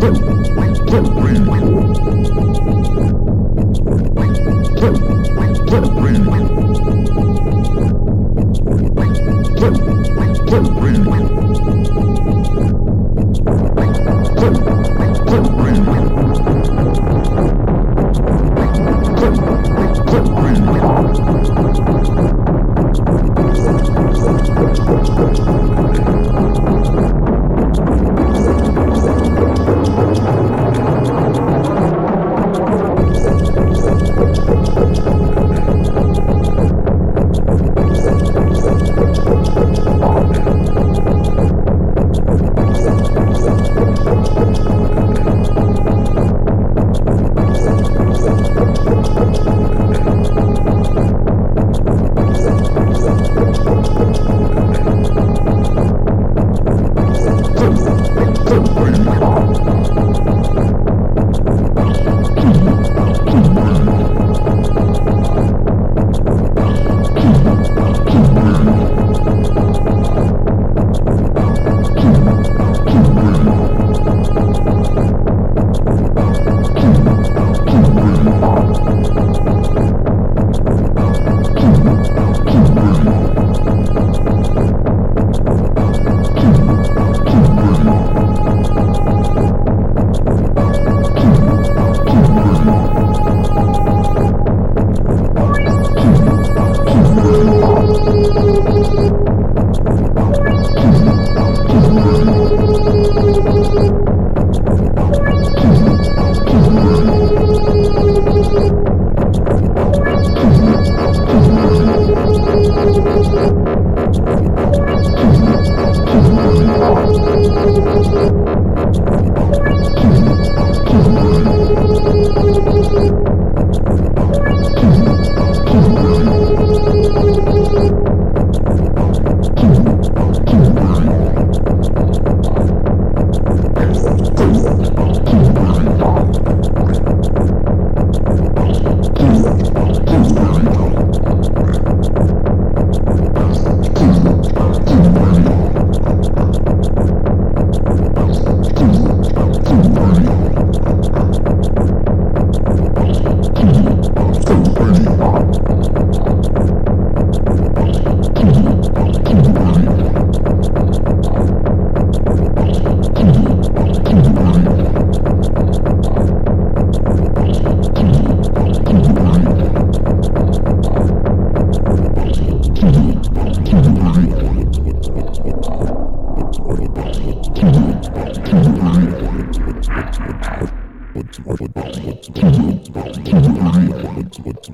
Green.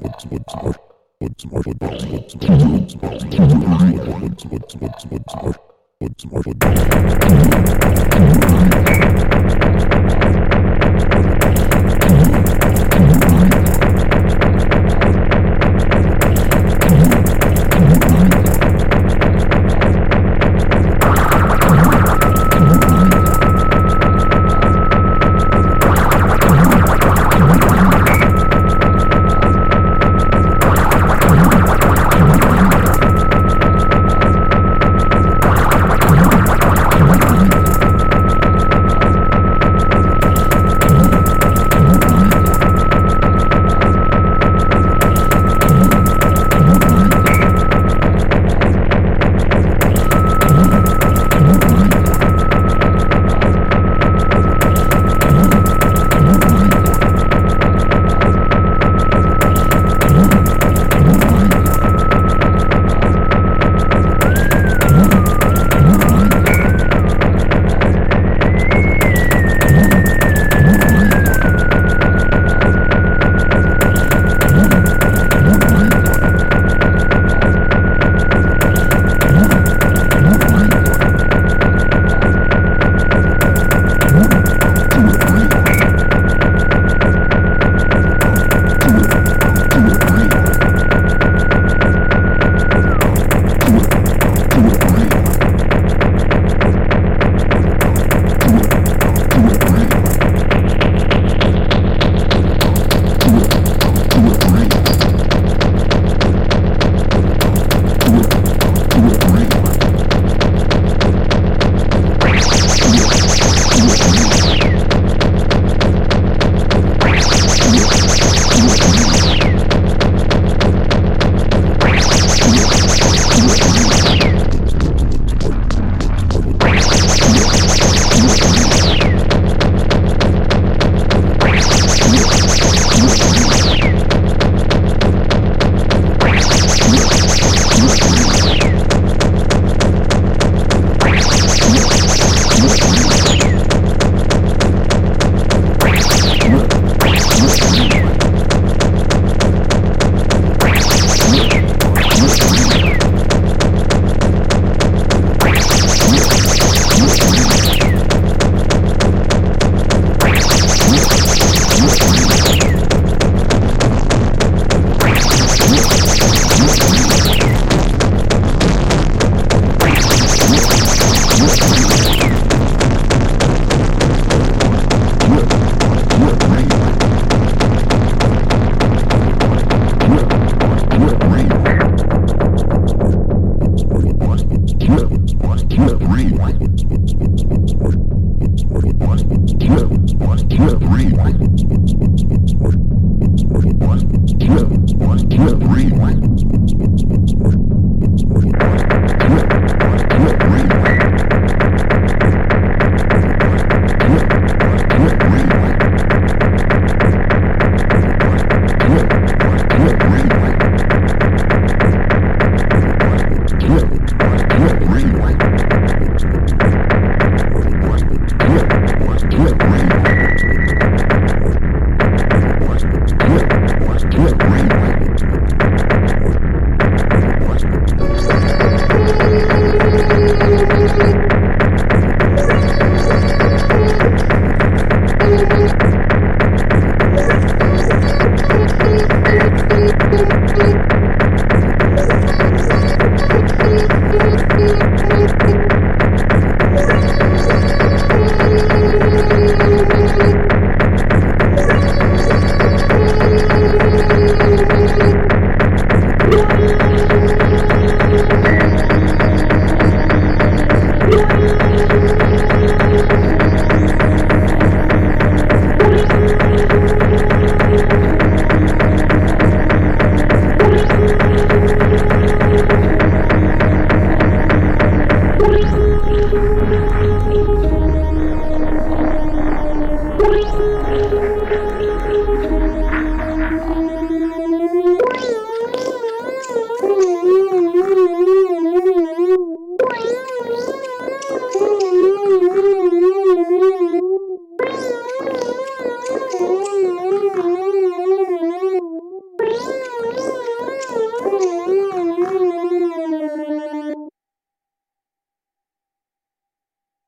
What's